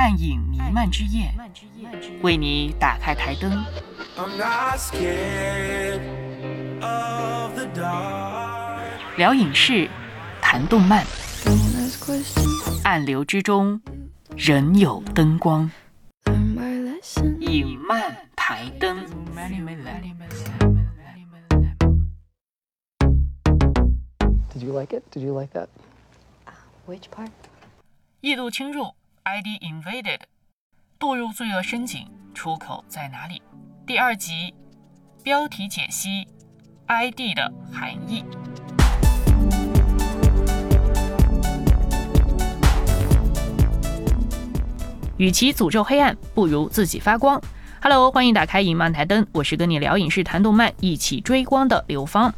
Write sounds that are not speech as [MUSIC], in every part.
暗影弥漫之夜，为你打开台灯。聊影视，谈动漫，暗流之中仍有灯光。影漫台灯。Did you like it? Did you like that? Which part? 异度侵入，ID invaded，堕入罪恶深井，出口在哪里？第二集，标题解析，ID 的含义。与其诅咒黑暗，不如自己发光。Hello，欢迎打开影漫台灯，我是跟你聊影视、谈动漫、一起追光的刘芳。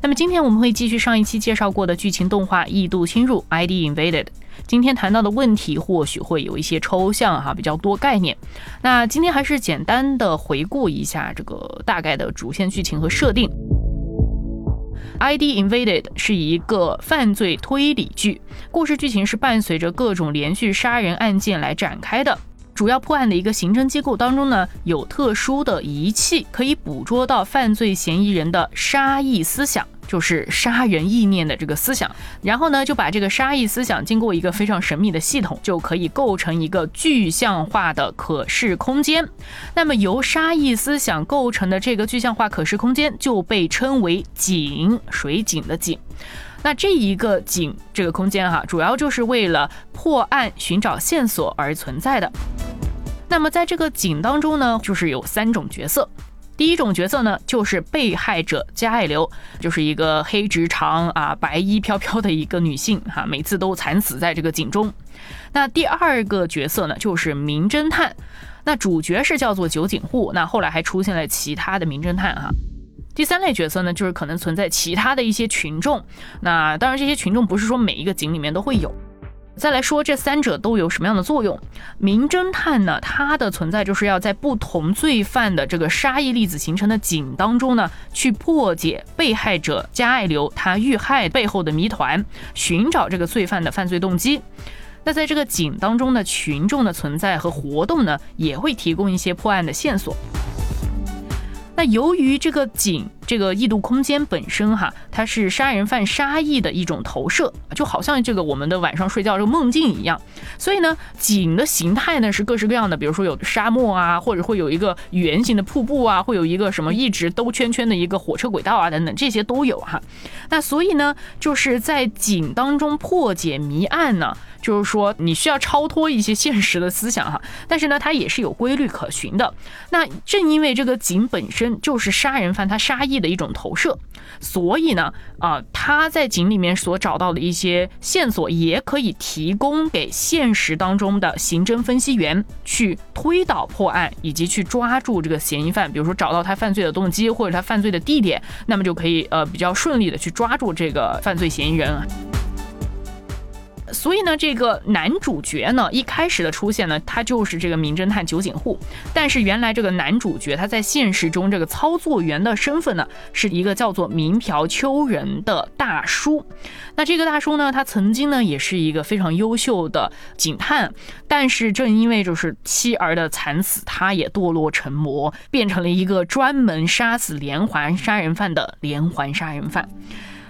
那么今天我们会继续上一期介绍过的剧情动画《异度侵入》（ID Invaded）。今天谈到的问题或许会有一些抽象哈，比较多概念。那今天还是简单的回顾一下这个大概的主线剧情和设定。ID Invaded 是一个犯罪推理剧，故事剧情是伴随着各种连续杀人案件来展开的。主要破案的一个刑侦机构当中呢，有特殊的仪器可以捕捉到犯罪嫌疑人的杀意思想，就是杀人意念的这个思想。然后呢，就把这个杀意思想经过一个非常神秘的系统，就可以构成一个具象化的可视空间。那么由杀意思想构成的这个具象化可视空间就被称为井，水井的井。那这一个井这个空间哈，主要就是为了破案、寻找线索而存在的。那么在这个井当中呢，就是有三种角色。第一种角色呢，就是被害者加爱流，就是一个黑直长啊、白衣飘飘的一个女性哈，每次都惨死在这个井中。那第二个角色呢，就是名侦探，那主角是叫做酒井户，那后来还出现了其他的名侦探哈。第三类角色呢，就是可能存在其他的一些群众，那当然这些群众不是说每一个井里面都会有。再来说这三者都有什么样的作用？名侦探呢，它的存在就是要在不同罪犯的这个杀意粒子形成的井当中呢，去破解被害者加爱流他遇害背后的谜团，寻找这个罪犯的犯罪动机。那在这个井当中呢，群众的存在和活动呢，也会提供一些破案的线索。那由于这个井这个异度空间本身哈，它是杀人犯杀意的一种投射，就好像这个我们的晚上睡觉这个梦境一样。所以呢，井的形态呢是各式各样的，比如说有沙漠啊，或者会有一个圆形的瀑布啊，会有一个什么一直兜圈圈的一个火车轨道啊等等，这些都有哈。那所以呢，就是在井当中破解谜案呢。就是说，你需要超脱一些现实的思想哈，但是呢，它也是有规律可循的。那正因为这个井本身就是杀人犯他杀意的一种投射，所以呢，啊，他在井里面所找到的一些线索，也可以提供给现实当中的刑侦分析员去推导破案，以及去抓住这个嫌疑犯。比如说找到他犯罪的动机或者他犯罪的地点，那么就可以呃比较顺利的去抓住这个犯罪嫌疑人啊。所以呢，这个男主角呢，一开始的出现呢，他就是这个名侦探酒井户。但是原来这个男主角他在现实中这个操作员的身份呢，是一个叫做明朴秋人的大叔。那这个大叔呢，他曾经呢也是一个非常优秀的警探，但是正因为就是妻儿的惨死，他也堕落成魔，变成了一个专门杀死连环杀人犯的连环杀人犯。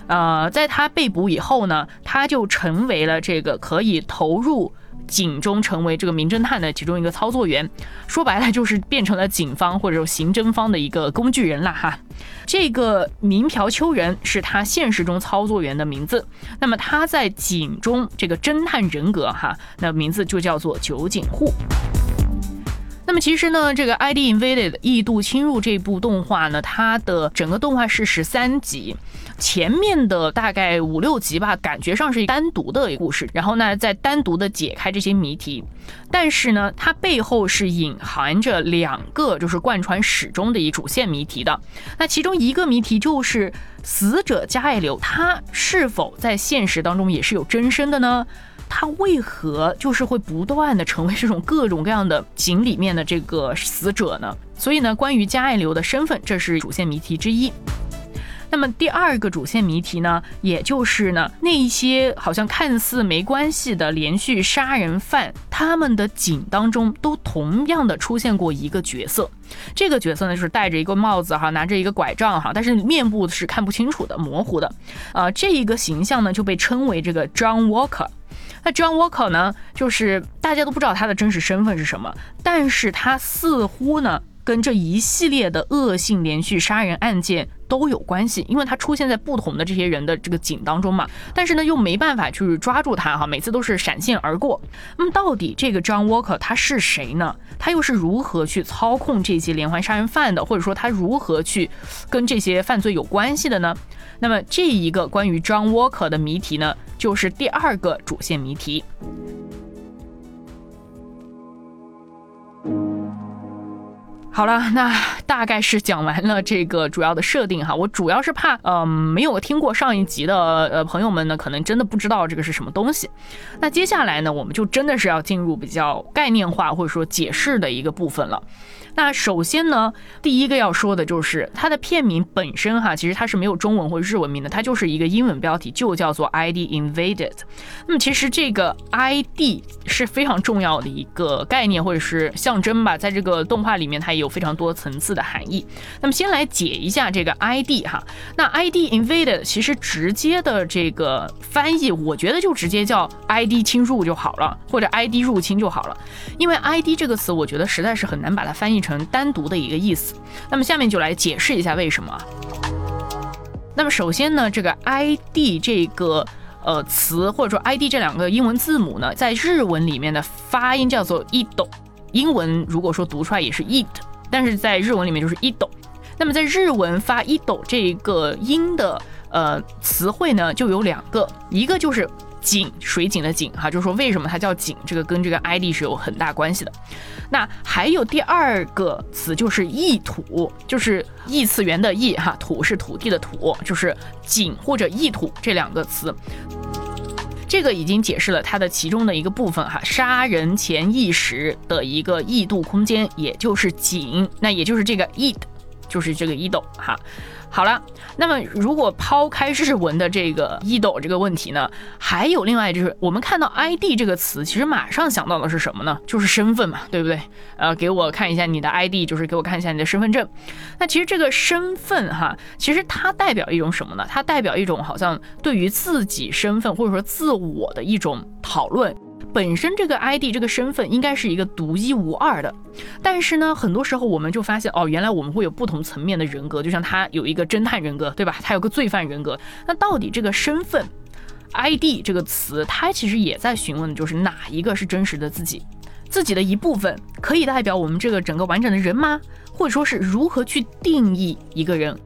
呃，在他被捕以后呢，他就成为了这个可以投入警中成为这个名侦探的其中一个操作员。说白了，就是变成了警方或者说刑侦方的一个工具人了哈。这个名朴秋人是他现实中操作员的名字。那么他在警中这个侦探人格哈，那名字就叫做酒井户。那么其实呢，这个《ID Invaded》异度侵入这部动画呢，它的整个动画是十三集，前面的大概五六集吧，感觉上是单独的一个故事，然后呢再单独的解开这些谜题，但是呢，它背后是隐含着两个就是贯穿始终的一主线谜题的。那其中一个谜题就是死者加爱流，他是否在现实当中也是有真身的呢？他为何就是会不断的成为这种各种各样的井里面的这个死者呢？所以呢，关于加爱流的身份，这是主线谜题之一。那么第二个主线谜题呢，也就是呢，那一些好像看似没关系的连续杀人犯，他们的井当中都同样的出现过一个角色。这个角色呢，就是戴着一个帽子哈，拿着一个拐杖哈，但是面部是看不清楚的，模糊的。呃，这一个形象呢，就被称为这个 John Walker。那 John Walker 呢，就是大家都不知道他的真实身份是什么，但是他似乎呢。跟这一系列的恶性连续杀人案件都有关系，因为他出现在不同的这些人的这个井当中嘛。但是呢，又没办法去抓住他哈，每次都是闪现而过。那么到底这个 John Walker 他是谁呢？他又是如何去操控这些连环杀人犯的？或者说他如何去跟这些犯罪有关系的呢？那么这一个关于 John Walker 的谜题呢，就是第二个主线谜题。好了，[LAUGHS] 那大概是讲完了这个主要的设定哈。我主要是怕，嗯，没有听过上一集的呃朋友们呢，可能真的不知道这个是什么东西。那接下来呢，我们就真的是要进入比较概念化或者说解释的一个部分了。那首先呢，第一个要说的就是它的片名本身哈，其实它是没有中文或日文名的，它就是一个英文标题，就叫做 ID Invaded。那么其实这个 ID 是非常重要的一个概念或者是象征吧，在这个动画里面它也有非常多层次的含义。那么先来解一下这个 ID 哈，那 ID Invaded 其实直接的这个翻译，我觉得就直接叫 ID 侵入就好了，或者 ID 入侵就好了，因为 ID 这个词，我觉得实在是很难把它翻译成。成单独的一个意思，那么下面就来解释一下为什么。那么首先呢，这个 ID 这个呃词或者说 ID 这两个英文字母呢，在日文里面的发音叫做 ido，英文如果说读出来也是 it，但是在日文里面就是 ido。那么在日文发 ido 这个音的呃词汇呢，就有两个，一个就是。井水井的井哈，就是说为什么它叫井，这个跟这个 ID 是有很大关系的。那还有第二个词就是异土，就是异次元的异哈，土是土地的土，就是井或者异土这两个词。这个已经解释了它的其中的一个部分哈，杀人前意识的一个异度空间，也就是井，那也就是这个 id，就是这个 ido 哈。好了，那么如果抛开日文的这个一斗这个问题呢，还有另外就是我们看到 ID 这个词，其实马上想到的是什么呢？就是身份嘛，对不对？呃，给我看一下你的 ID，就是给我看一下你的身份证。那其实这个身份哈，其实它代表一种什么呢？它代表一种好像对于自己身份或者说自我的一种讨论。本身这个 ID 这个身份应该是一个独一无二的，但是呢，很多时候我们就发现哦，原来我们会有不同层面的人格，就像他有一个侦探人格，对吧？他有个罪犯人格。那到底这个身份 ID 这个词，它其实也在询问的就是哪一个是真实的自己，自己的一部分可以代表我们这个整个完整的人吗？或者说是如何去定义一个人？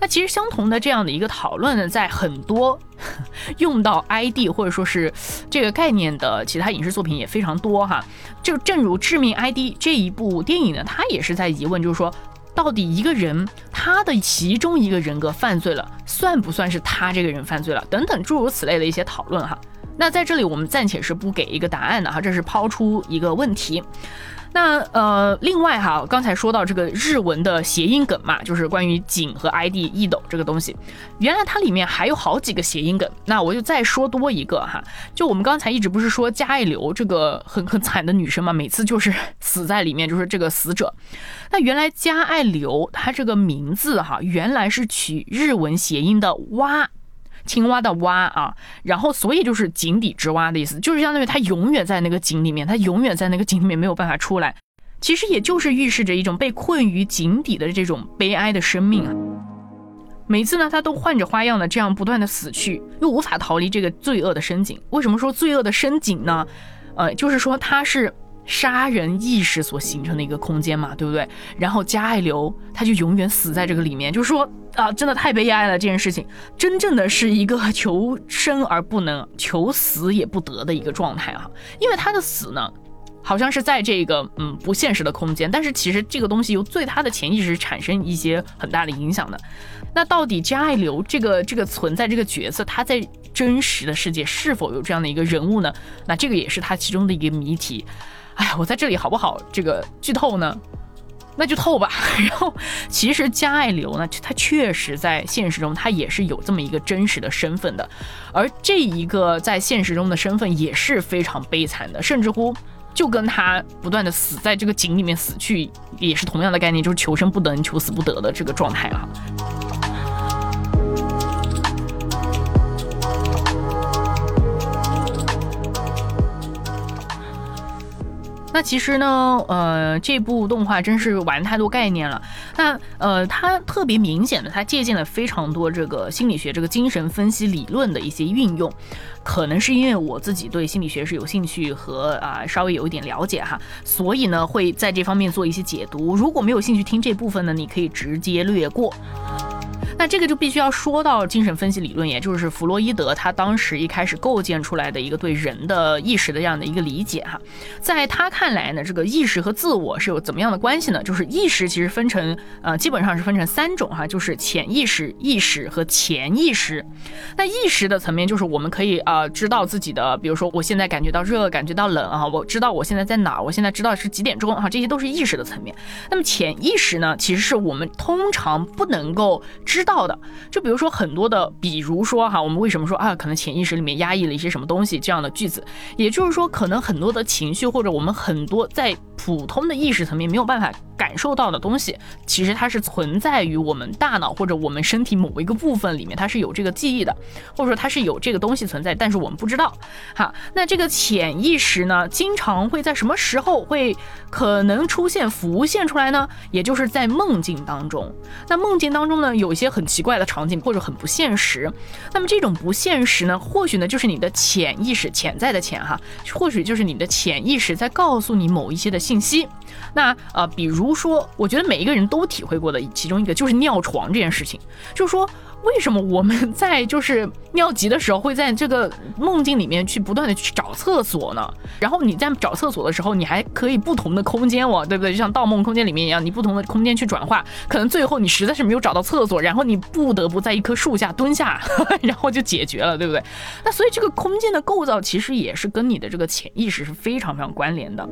那其实相同的这样的一个讨论呢，在很多 [LAUGHS] 用到 ID 或者说是这个概念的其他影视作品也非常多哈。就正如《致命 ID》这一部电影呢，它也是在疑问，就是说，到底一个人他的其中一个人格犯罪了，算不算是他这个人犯罪了？等等诸如此类的一些讨论哈。那在这里我们暂且是不给一个答案的哈，这是抛出一个问题。那呃，另外哈，刚才说到这个日文的谐音梗嘛，就是关于井和 ID 一斗这个东西，原来它里面还有好几个谐音梗。那我就再说多一个哈，就我们刚才一直不是说加爱流这个很很惨的女生嘛，每次就是死在里面，就是这个死者。那原来加爱流它这个名字哈，原来是取日文谐音的蛙。青蛙的蛙啊，然后所以就是井底之蛙的意思，就是相当于它永远在那个井里面，它永远在那个井里面没有办法出来。其实也就是预示着一种被困于井底的这种悲哀的生命啊。每次呢，他都换着花样的这样不断的死去，又无法逃离这个罪恶的深井。为什么说罪恶的深井呢？呃，就是说它是。杀人意识所形成的一个空间嘛，对不对？然后加爱流他就永远死在这个里面，就是说啊，真的太悲哀了这件事情，真正的是一个求生而不能，求死也不得的一个状态哈。因为他的死呢，好像是在这个嗯不现实的空间，但是其实这个东西又对他的潜意识产生一些很大的影响的。那到底加爱流这个这个存在这个角色，他在真实的世界是否有这样的一个人物呢？那这个也是他其中的一个谜题。哎，我在这里好不好这个剧透呢？那就透吧。[LAUGHS] 然后其实加爱流呢，他确实在现实中他也是有这么一个真实的身份的，而这一个在现实中的身份也是非常悲惨的，甚至乎就跟他不断的死在这个井里面死去也是同样的概念，就是求生不得，求死不得的这个状态哈。那其实呢，呃，这部动画真是玩太多概念了。那呃，它特别明显的，它借鉴了非常多这个心理学、这个精神分析理论的一些运用。可能是因为我自己对心理学是有兴趣和啊稍微有一点了解哈，所以呢会在这方面做一些解读。如果没有兴趣听这部分呢，你可以直接略过。那这个就必须要说到精神分析理论，也就是弗洛伊德他当时一开始构建出来的一个对人的意识的这样的一个理解哈。在他看看来呢，这个意识和自我是有怎么样的关系呢？就是意识其实分成呃基本上是分成三种哈，就是潜意识、意识和潜意识。那意识的层面就是我们可以啊知道自己的，比如说我现在感觉到热，感觉到冷啊，我知道我现在在哪儿，我现在知道是几点钟哈，这些都是意识的层面。那么潜意识呢，其实是我们通常不能够知。道的，就比如说很多的，比如说哈，我们为什么说啊，可能潜意识里面压抑了一些什么东西这样的句子，也就是说，可能很多的情绪或者我们很很多在普通的意识层面没有办法感受到的东西，其实它是存在于我们大脑或者我们身体某一个部分里面，它是有这个记忆的，或者说它是有这个东西存在，但是我们不知道。哈，那这个潜意识呢，经常会在什么时候会可能出现浮现出来呢？也就是在梦境当中。那梦境当中呢，有一些。很奇怪的场景或者很不现实，那么这种不现实呢，或许呢就是你的潜意识潜在的潜哈，或许就是你的潜意识在告诉你某一些的信息。那呃，比如说，我觉得每一个人都体会过的其中一个就是尿床这件事情，就是说。为什么我们 [LAUGHS] 在就是尿急的时候会在这个梦境里面去不断的去找厕所呢？然后你在找厕所的时候，你还可以不同的空间哦，对不对？就像《盗梦空间》里面一样，你不同的空间去转化，可能最后你实在是没有找到厕所，然后你不得不在一棵树下蹲下，[LAUGHS] 然后就解决了，对不对？那所以这个空间的构造其实也是跟你的这个潜意识是非常非常关联的。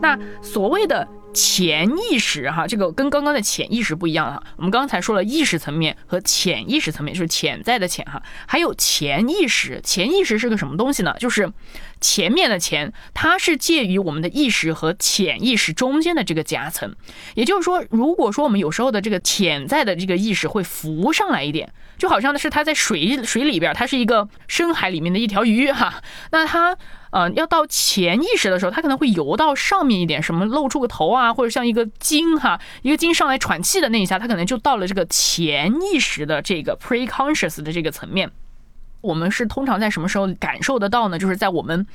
那所谓的。潜意识哈，这个跟刚刚的潜意识不一样哈。我们刚才说了意识层面和潜意识层面，就是潜在的潜哈，还有潜意识。潜意识是个什么东西呢？就是前面的潜，它是介于我们的意识和潜意识中间的这个夹层。也就是说，如果说我们有时候的这个潜在的这个意识会浮上来一点，就好像是它在水水里边，它是一个深海里面的一条鱼哈，那它。呃，要到潜意识的时候，它可能会游到上面一点，什么露出个头啊，或者像一个鲸哈，一个鲸上来喘气的那一下，它可能就到了这个潜意识的这个 preconscious 的这个层面。我们是通常在什么时候感受得到呢？就是在我们，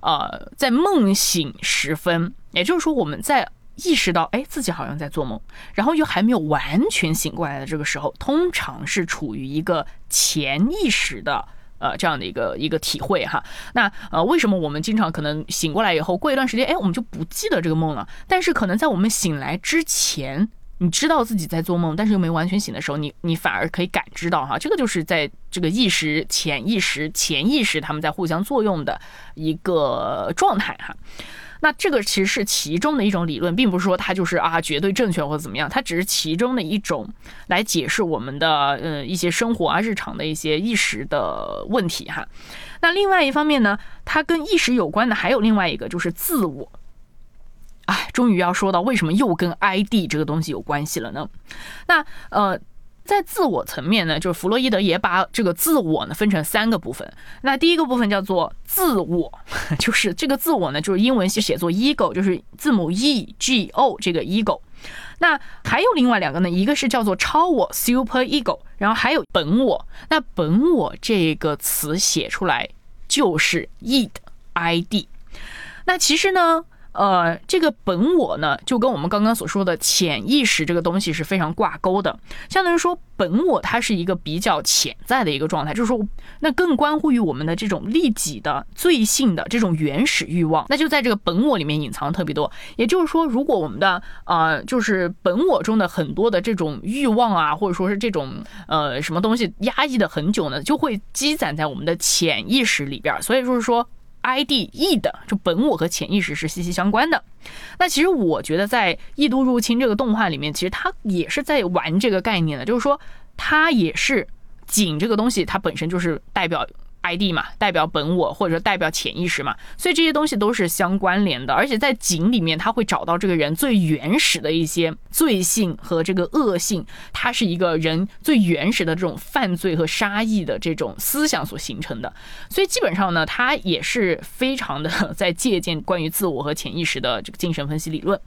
呃，在梦醒时分，也就是说我们在意识到哎自己好像在做梦，然后又还没有完全醒过来的这个时候，通常是处于一个潜意识的。呃，这样的一个一个体会哈，那呃，为什么我们经常可能醒过来以后，过一段时间，哎，我们就不记得这个梦了？但是可能在我们醒来之前，你知道自己在做梦，但是又没完全醒的时候，你你反而可以感知到哈，这个就是在这个意识、潜意识、潜意识他们在互相作用的一个状态哈。那这个其实是其中的一种理论，并不是说它就是啊绝对正确或者怎么样，它只是其中的一种来解释我们的呃一些生活啊日常的一些意识的问题哈。那另外一方面呢，它跟意识有关的还有另外一个就是自我。哎，终于要说到为什么又跟 ID 这个东西有关系了呢？那呃。在自我层面呢，就是弗洛伊德也把这个自我呢分成三个部分。那第一个部分叫做自我，[LAUGHS] 就是这个自我呢，就是英文是写作 ego，就是字母 e g o 这个 ego。那还有另外两个呢，一个是叫做超我 super ego，然后还有本我。那本我这个词写出来就是 id id。那其实呢。呃，这个本我呢，就跟我们刚刚所说的潜意识这个东西是非常挂钩的。相当于说，本我它是一个比较潜在的一个状态，就是说，那更关乎于我们的这种利己的、罪性的这种原始欲望，那就在这个本我里面隐藏特别多。也就是说，如果我们的呃，就是本我中的很多的这种欲望啊，或者说是这种呃什么东西压抑的很久呢，就会积攒在我们的潜意识里边。所以就是说。ID E 的，就本我和潜意识是息息相关的。那其实我觉得在《异度入侵》这个动画里面，其实它也是在玩这个概念的，就是说它也是井这个东西，它本身就是代表。ID 嘛，代表本我或者说代表潜意识嘛，所以这些东西都是相关联的。而且在井里面，他会找到这个人最原始的一些罪性和这个恶性，它是一个人最原始的这种犯罪和杀意的这种思想所形成的。所以基本上呢，他也是非常的 [LAUGHS] 在借鉴关于自我和潜意识的这个精神分析理论。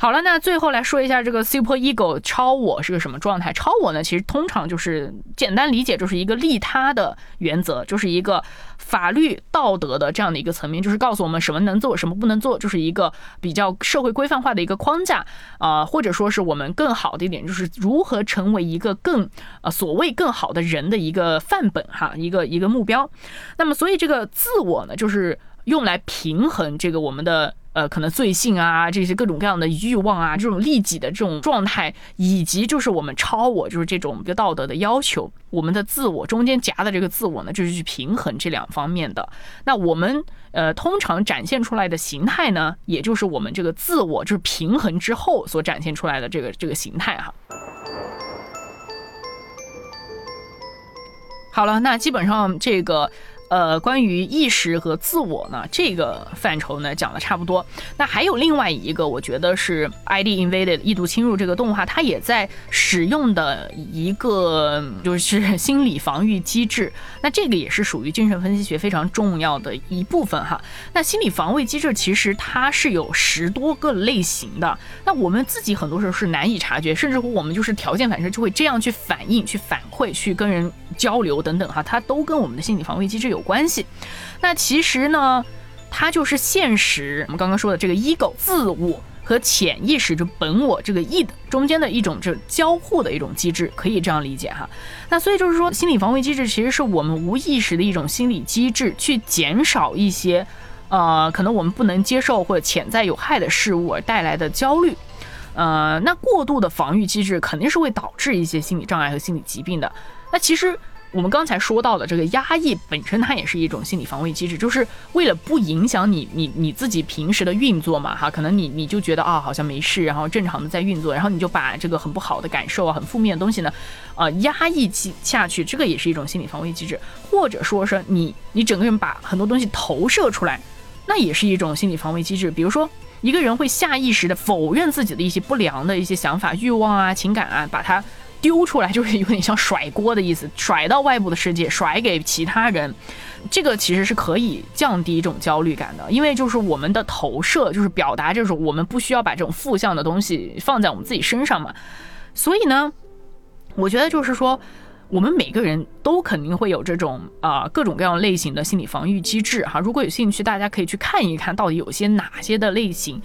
好了，那最后来说一下这个 super ego 超我是个什么状态？超我呢，其实通常就是简单理解就是一个利他的原则，就是一个法律道德的这样的一个层面，就是告诉我们什么能做，什么不能做，就是一个比较社会规范化的一个框架啊，或者说是我们更好的一点，就是如何成为一个更呃所谓更好的人的一个范本哈，一个一个目标。那么，所以这个自我呢，就是用来平衡这个我们的。呃，可能罪性啊，这些各种各样的欲望啊，这种利己的这种状态，以及就是我们超我，就是这种一个道德的要求，我们的自我中间夹的这个自我呢，就是去平衡这两方面的。那我们呃，通常展现出来的形态呢，也就是我们这个自我就是平衡之后所展现出来的这个这个形态哈。好了，那基本上这个。呃，关于意识和自我呢，这个范畴呢讲的差不多。那还有另外一个，我觉得是《ID Invaded》异度侵入这个动画，它也在使用的一个就是 [LAUGHS] 心理防御机制。那这个也是属于精神分析学非常重要的一部分哈。那心理防卫机制其实它是有十多个类型的。那我们自己很多时候是难以察觉，甚至乎我们就是条件反射就会这样去反应、去反馈、去跟人交流等等哈，它都跟我们的心理防卫机制有。关系，那其实呢，它就是现实。我们刚刚说的这个 ego 自我和潜意识就本我这个 id 中间的一种这交互的一种机制，可以这样理解哈。那所以就是说，心理防卫机制其实是我们无意识的一种心理机制，去减少一些呃可能我们不能接受或者潜在有害的事物而带来的焦虑。呃，那过度的防御机制肯定是会导致一些心理障碍和心理疾病的。那其实。我们刚才说到的这个压抑本身，它也是一种心理防卫机制，就是为了不影响你你你自己平时的运作嘛，哈，可能你你就觉得啊好像没事，然后正常的在运作，然后你就把这个很不好的感受啊，很负面的东西呢，呃，压抑起下去，这个也是一种心理防卫机制，或者说是你你整个人把很多东西投射出来，那也是一种心理防卫机制。比如说一个人会下意识的否认自己的一些不良的一些想法、欲望啊、情感啊，把它。丢出来就是有点像甩锅的意思，甩到外部的世界，甩给其他人，这个其实是可以降低这种焦虑感的，因为就是我们的投射就是表达这种我们不需要把这种负向的东西放在我们自己身上嘛，所以呢，我觉得就是说，我们每个人都肯定会有这种啊各种各样类型的心理防御机制哈，如果有兴趣，大家可以去看一看到底有些哪些的类型。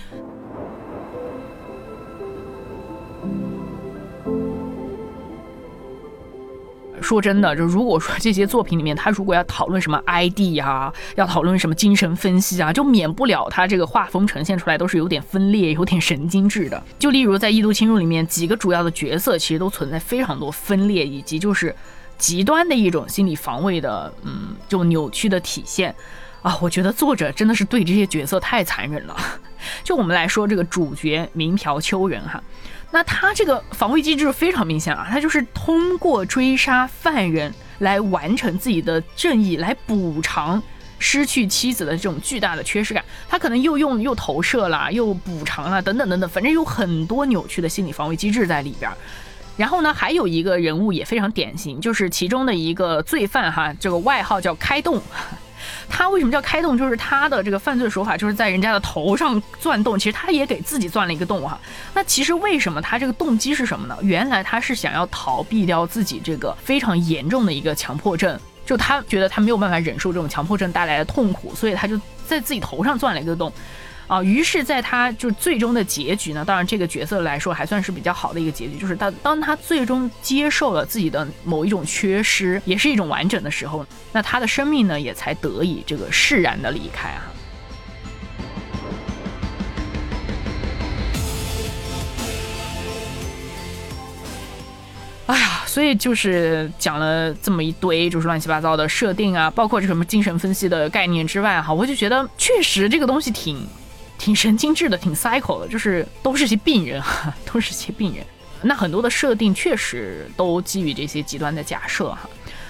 说真的，就如果说这些作品里面，他如果要讨论什么 ID 啊，要讨论什么精神分析啊，就免不了他这个画风呈现出来都是有点分裂、有点神经质的。就例如在《异度侵入》里面，几个主要的角色其实都存在非常多分裂，以及就是极端的一种心理防卫的，嗯，这种扭曲的体现啊。我觉得作者真的是对这些角色太残忍了。[LAUGHS] 就我们来说这个主角明条秋人哈。那他这个防卫机制非常明显啊，他就是通过追杀犯人来完成自己的正义，来补偿失去妻子的这种巨大的缺失感。他可能又用又投射了，又补偿了，等等等等，反正有很多扭曲的心理防卫机制在里边。然后呢，还有一个人物也非常典型，就是其中的一个罪犯哈，这个外号叫开洞。他为什么叫开洞？就是他的这个犯罪手法，就是在人家的头上钻洞。其实他也给自己钻了一个洞哈。那其实为什么他这个动机是什么呢？原来他是想要逃避掉自己这个非常严重的一个强迫症，就他觉得他没有办法忍受这种强迫症带来的痛苦，所以他就在自己头上钻了一个洞。啊，于是，在他就最终的结局呢，当然这个角色来说还算是比较好的一个结局，就是他当他最终接受了自己的某一种缺失，也是一种完整的时候，那他的生命呢也才得以这个释然的离开啊。哎呀。所以就是讲了这么一堆，就是乱七八糟的设定啊，包括这什么精神分析的概念之外，哈，我就觉得确实这个东西挺挺神经质的，挺 cycle 的，就是都是些病人哈，都是些病人。那很多的设定确实都基于这些极端的假设哈。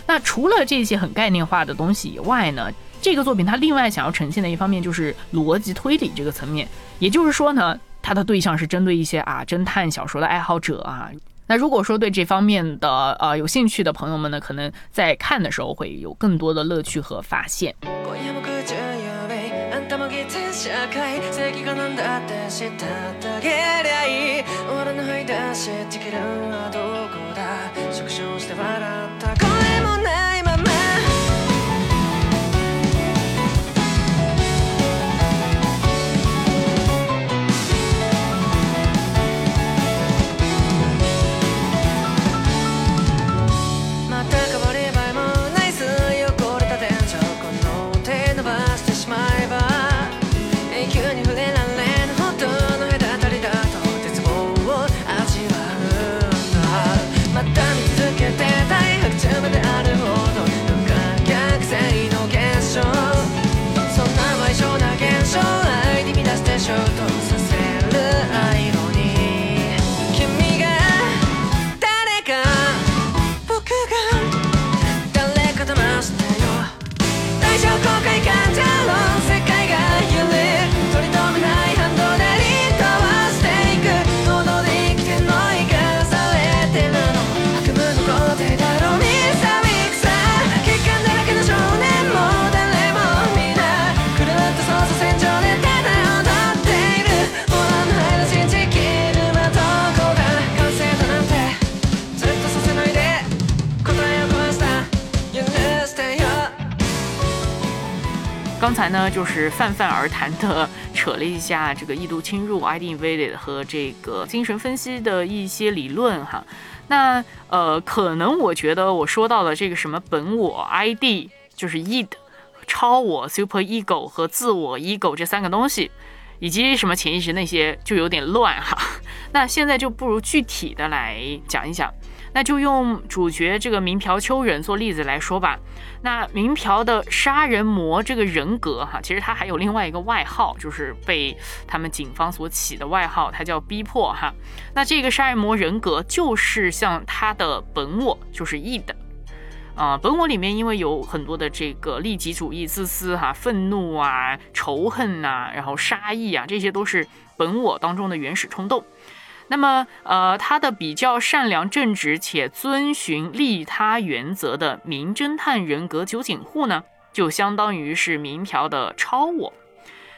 那除了这些很概念化的东西以外呢，这个作品它另外想要呈现的一方面就是逻辑推理这个层面，也就是说呢，它的对象是针对一些啊侦探小说的爱好者啊。那如果说对这方面的呃有兴趣的朋友们呢，可能在看的时候会有更多的乐趣和发现。全社会正義が何だって知っただけりゃい。い俺の吐い出しってきるはどこだ縮小して笑った才呢，就是泛泛而谈的扯了一下这个异度侵入 ID invaded 和这个精神分析的一些理论哈。那呃，可能我觉得我说到了这个什么本我 ID 就是 id 超我 super ego 和自我 ego 这三个东西，以及什么潜意识那些就有点乱哈。[LAUGHS] 那现在就不如具体的来讲一讲。那就用主角这个民朴秋人做例子来说吧。那民朴的杀人魔这个人格，哈，其实他还有另外一个外号，就是被他们警方所起的外号，他叫逼迫哈。那这个杀人魔人格就是像他的本我，就是义的啊。本我里面因为有很多的这个利己主义、自私哈、愤怒啊、仇恨呐，然后杀意啊，这些都是本我当中的原始冲动。那么，呃，他的比较善良正直且遵循利他原则的名侦探人格酒井户呢，就相当于是民朴的超我。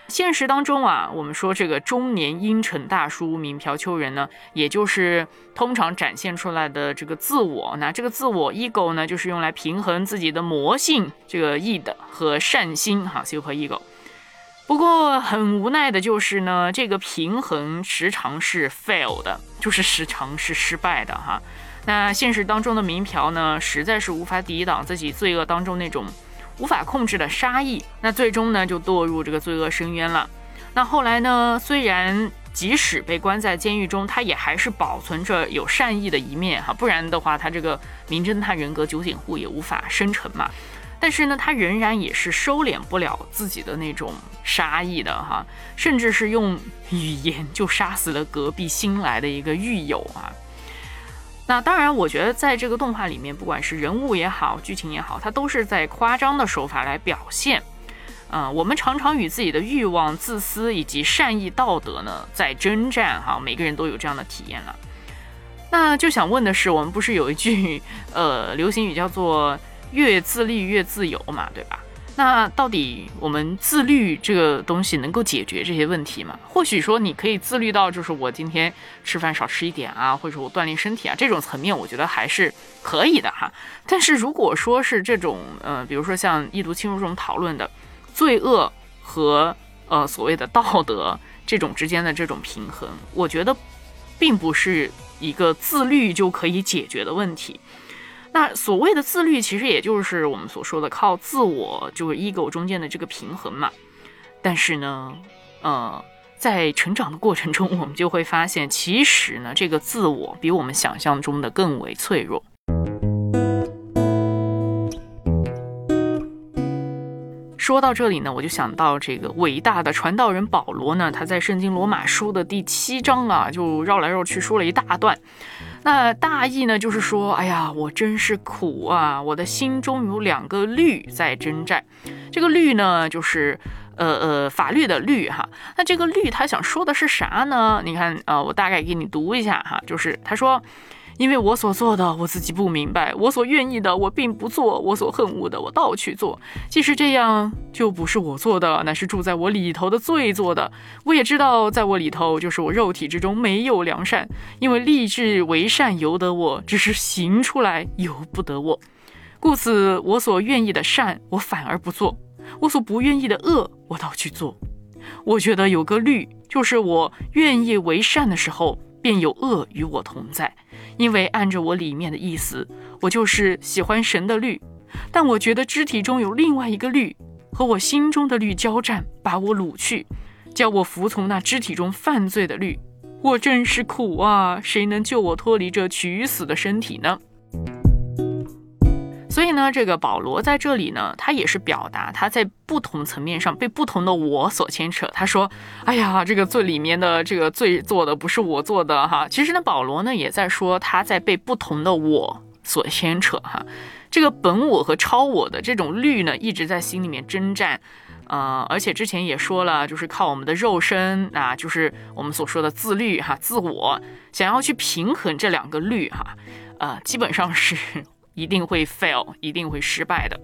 现实当中啊，我们说这个中年阴沉大叔民朴秋人呢，也就是通常展现出来的这个自我。那这个自我 ego 呢，就是用来平衡自己的魔性这个 id 和善心哈 super ego。不过很无奈的就是呢，这个平衡时常是 fail 的，就是时常是失败的哈。那现实当中的民朴呢，实在是无法抵挡自己罪恶当中那种无法控制的杀意，那最终呢就堕入这个罪恶深渊了。那后来呢，虽然即使被关在监狱中，他也还是保存着有善意的一面哈，不然的话，他这个名侦探人格酒井户也无法生成嘛。但是呢，他仍然也是收敛不了自己的那种杀意的哈，甚至是用语言就杀死了隔壁新来的一个狱友啊。那当然，我觉得在这个动画里面，不管是人物也好，剧情也好，它都是在夸张的手法来表现。嗯，我们常常与自己的欲望、自私以及善意、道德呢在征战哈，每个人都有这样的体验了。那就想问的是，我们不是有一句呃流行语叫做？越自律越自由嘛，对吧？那到底我们自律这个东西能够解决这些问题吗？或许说你可以自律到，就是我今天吃饭少吃一点啊，或者我锻炼身体啊，这种层面我觉得还是可以的哈。但是如果说是这种，呃，比如说像异毒侵入这种讨论的罪恶和呃所谓的道德这种之间的这种平衡，我觉得并不是一个自律就可以解决的问题。那所谓的自律其实也就是我们所说的靠自我就是 ego 中间的这个平衡嘛。但是呢呃在成长的过程中我们就会发现其实呢这个自我比我们想象中的更为脆弱。说到这里呢我就想到这个伟大的传道人保罗呢他在圣经罗马书的第七章啊就绕来绕去说了一大段那大意呢，就是说，哎呀，我真是苦啊！我的心中有两个律在征战。这个律呢，就是呃呃法律的律哈。那这个律他想说的是啥呢？你看啊，我大概给你读一下哈，就是他说。因为我所做的，我自己不明白；我所愿意的，我并不做；我所恨恶的，我倒去做。即使这样，就不是我做的，乃是住在我里头的罪做的。我也知道，在我里头，就是我肉体之中没有良善，因为立志为善由得我，只是行出来由不得我。故此，我所愿意的善，我反而不做；我所不愿意的恶，我倒去做。我觉得有个律，就是我愿意为善的时候。便有恶与我同在，因为按着我里面的意思，我就是喜欢神的律。但我觉得肢体中有另外一个律和我心中的律交战，把我掳去，叫我服从那肢体中犯罪的律。我真是苦啊！谁能救我脱离这取死的身体呢？所以呢，这个保罗在这里呢，他也是表达他在不同层面上被不同的我所牵扯。他说：“哎呀，这个最里面的这个罪做的不是我做的哈。”其实呢，保罗呢也在说他在被不同的我所牵扯哈。这个本我和超我的这种律呢，一直在心里面征战。呃，而且之前也说了，就是靠我们的肉身啊，就是我们所说的自律哈，自我想要去平衡这两个律哈，呃，基本上是。一定会 fail，一定会失败的。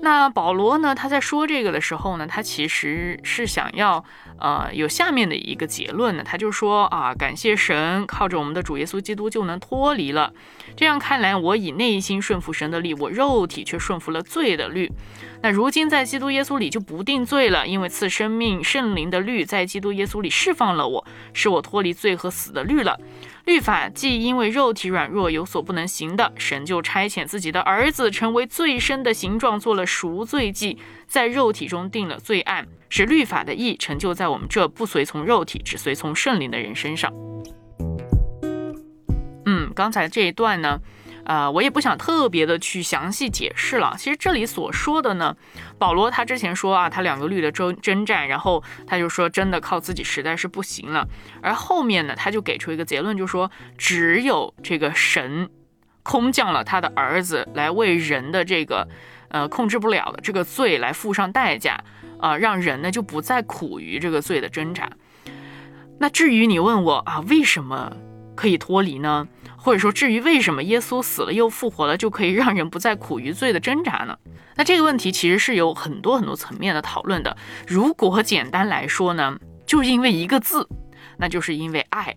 那保罗呢？他在说这个的时候呢，他其实是想要，呃，有下面的一个结论呢。他就说啊，感谢神，靠着我们的主耶稣基督就能脱离了。这样看来，我以内心顺服神的力，我肉体却顺服了罪的律。那如今在基督耶稣里就不定罪了，因为赐生命圣灵的律在基督耶稣里释放了我，使我脱离罪和死的律了。律法既因为肉体软弱有所不能行的，神就差遣自己的儿子成为最深的形状，做了赎罪祭，在肉体中定了罪案，使律法的义成就在我们这不随从肉体，只随从圣灵的人身上。刚才这一段呢？啊，我也不想特别的去详细解释了。其实这里所说的呢，保罗他之前说啊，他两个律的征征战，然后他就说真的靠自己实在是不行了。而后面呢，他就给出一个结论，就说只有这个神空降了他的儿子来为人的这个呃控制不了的这个罪来付上代价啊，让人呢就不再苦于这个罪的挣扎。那至于你问我啊，为什么可以脱离呢？或者说，至于为什么耶稣死了又复活了，就可以让人不再苦于罪的挣扎呢？那这个问题其实是有很多很多层面的讨论的。如果简单来说呢，就因为一个字，那就是因为爱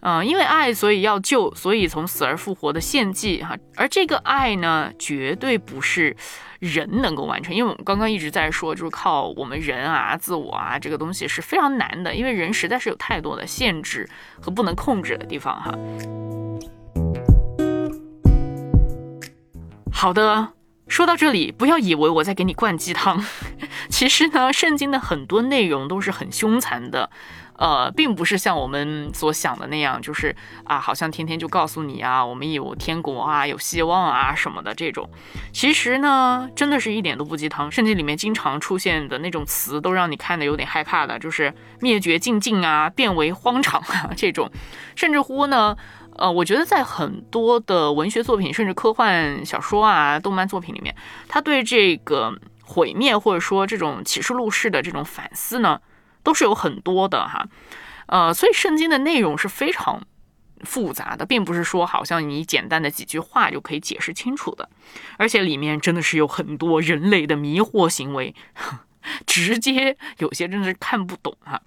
嗯，因为爱，所以要救，所以从死而复活的献祭哈。而这个爱呢，绝对不是人能够完成，因为我们刚刚一直在说，就是靠我们人啊、自我啊这个东西是非常难的，因为人实在是有太多的限制和不能控制的地方哈。好的，说到这里，不要以为我在给你灌鸡汤。[LAUGHS] 其实呢，圣经的很多内容都是很凶残的，呃，并不是像我们所想的那样，就是啊，好像天天就告诉你啊，我们有天国啊，有希望啊什么的这种。其实呢，真的是一点都不鸡汤。圣经里面经常出现的那种词，都让你看的有点害怕的，就是灭绝尽尽啊，变为荒场啊这种，甚至乎呢。呃，我觉得在很多的文学作品，甚至科幻小说啊、动漫作品里面，他对这个毁灭或者说这种启示录式的这种反思呢，都是有很多的哈。呃，所以圣经的内容是非常复杂的，并不是说好像你简单的几句话就可以解释清楚的，而且里面真的是有很多人类的迷惑行为，[LAUGHS] 直接有些真的是看不懂哈。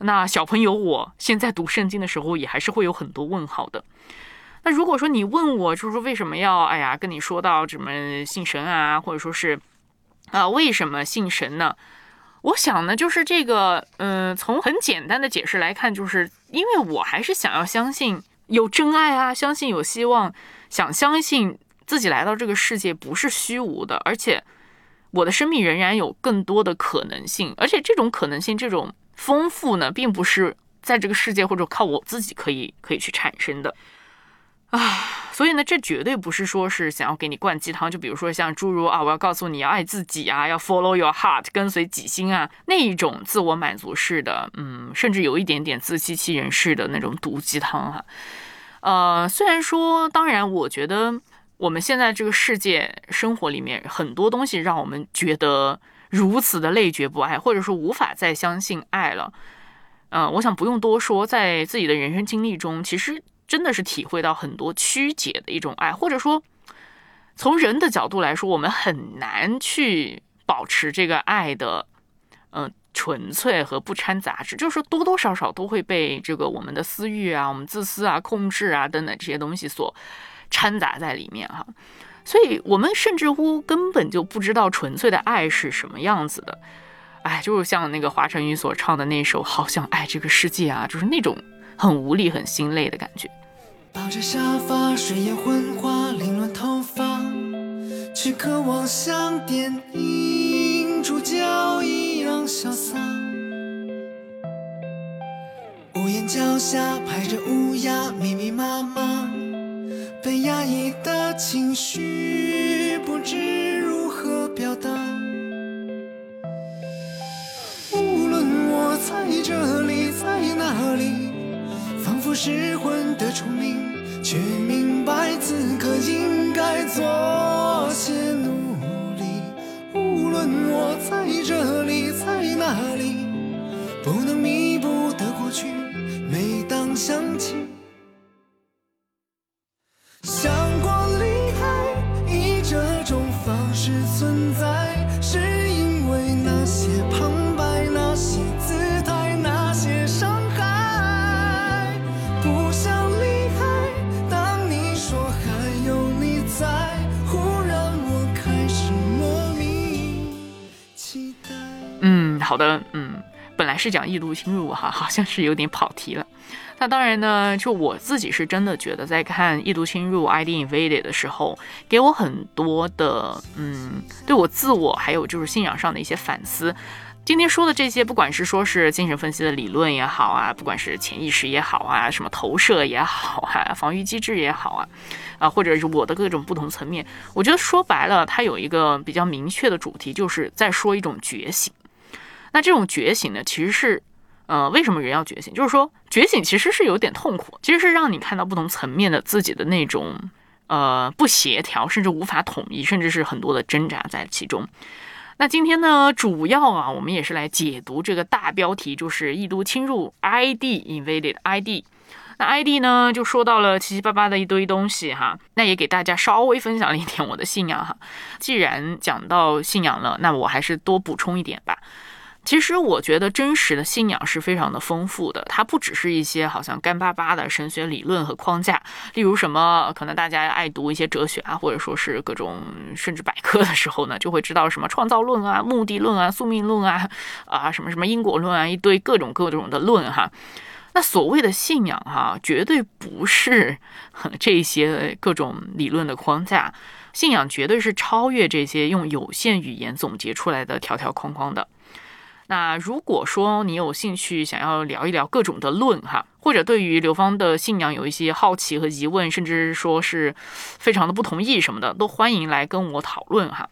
那小朋友，我现在读圣经的时候，也还是会有很多问号的。那如果说你问我，就是说为什么要哎呀跟你说到什么信神啊，或者说是啊为什么信神呢？我想呢，就是这个，嗯，从很简单的解释来看，就是因为我还是想要相信有真爱啊，相信有希望，想相信自己来到这个世界不是虚无的，而且我的生命仍然有更多的可能性，而且这种可能性，这种。丰富呢，并不是在这个世界或者靠我自己可以可以去产生的。啊，所以呢，这绝对不是说是想要给你灌鸡汤，就比如说像诸如啊，我要告诉你要爱自己啊，要 follow your heart，跟随己心啊，那一种自我满足式的，嗯，甚至有一点点自欺欺人式的那种毒鸡汤哈。呃，虽然说，当然，我觉得我们现在这个世界生活里面很多东西让我们觉得如此的累觉不爱，或者说无法再相信爱了。嗯，我想不用多说，在自己的人生经历中，其实真的是体会到很多曲解的一种爱，或者说从人的角度来说，我们很难去保持这个爱的，嗯。纯粹和不掺杂质，就是说多多少少都会被这个我们的私欲啊、我们自私啊、控制啊等等这些东西所掺杂在里面哈。所以，我们甚至乎根本就不知道纯粹的爱是什么样子的。哎，就是像那个华晨宇所唱的那首《好想爱这个世界》啊，就是那种很无力、很心累的感觉。抱着沙发，睡眼昏花，凌乱头发，却渴望像电影主角一潇洒，屋檐脚下排着乌鸦，密密麻麻，被压抑的情绪不知如何表达。无论我在这里，在哪里，仿佛失魂的虫鸣，却明白此刻应该做些努力。无论我在这里。在哪里不能弥补的过去，每当想起，好的，嗯，本来是讲异度侵入哈，[LAUGHS] 好像是有点跑题了。那当然呢，就我自己是真的觉得，在看异度侵入 ID invaded 的时候，给我很多的，嗯，对我自我还有就是信仰上的一些反思。今天说的这些，不管是说是精神分析的理论也好啊，不管是潜意识也好啊，什么投射也好啊，防御机制也好啊，啊，或者是我的各种不同层面，我觉得说白了，它有一个比较明确的主题，就是在说一种觉醒。那这种觉醒呢，其实是，呃，为什么人要觉醒？就是说，觉醒其实是有点痛苦，其实是让你看到不同层面的自己的那种，呃，不协调，甚至无法统一，甚至是很多的挣扎在其中。那今天呢，主要啊，我们也是来解读这个大标题，就是异都侵入 ID invaded ID。那 ID 呢，就说到了七七八八的一堆东西哈，那也给大家稍微分享了一点我的信仰哈。既然讲到信仰了，那我还是多补充一点吧。其实我觉得真实的信仰是非常的丰富的，它不只是一些好像干巴巴的神学理论和框架，例如什么可能大家爱读一些哲学啊，或者说是各种甚至百科的时候呢，就会知道什么创造论啊、目的论啊、宿命论啊啊什么什么因果论啊，一堆各种各种的论哈。那所谓的信仰哈，绝对不是这些各种理论的框架，信仰绝对是超越这些用有限语言总结出来的条条框框的。那如果说你有兴趣想要聊一聊各种的论哈，或者对于刘芳的信仰有一些好奇和疑问，甚至说是非常的不同意什么的，都欢迎来跟我讨论哈。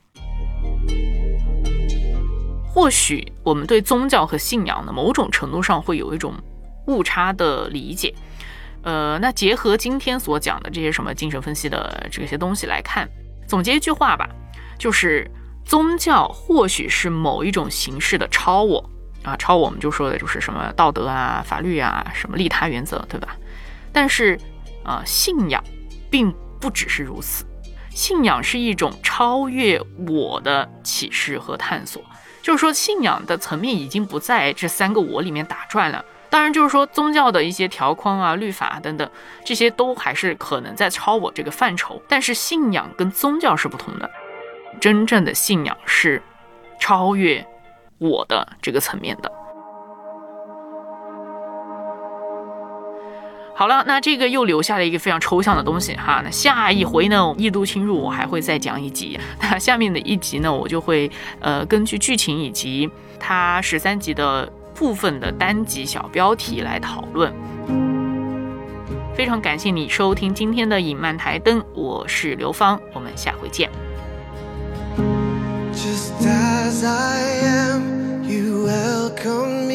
或许我们对宗教和信仰的某种程度上会有一种误差的理解，呃，那结合今天所讲的这些什么精神分析的这些东西来看，总结一句话吧，就是。宗教或许是某一种形式的超我啊，超我们就说的就是什么道德啊、法律啊、什么利他原则，对吧？但是啊，信仰并不只是如此，信仰是一种超越我的启示和探索。就是说，信仰的层面已经不在这三个我里面打转了。当然，就是说宗教的一些条框啊、律法等等，这些都还是可能在超我这个范畴。但是信仰跟宗教是不同的。真正的信仰是超越我的这个层面的。好了，那这个又留下了一个非常抽象的东西哈。那下一回呢，异度侵入我还会再讲一集。[LAUGHS] 那下面的一集呢，我就会呃根据剧情以及它十三集的部分的单集小标题来讨论。非常感谢你收听今天的影漫台灯，我是刘芳，我们下回见。Just as I am, you welcome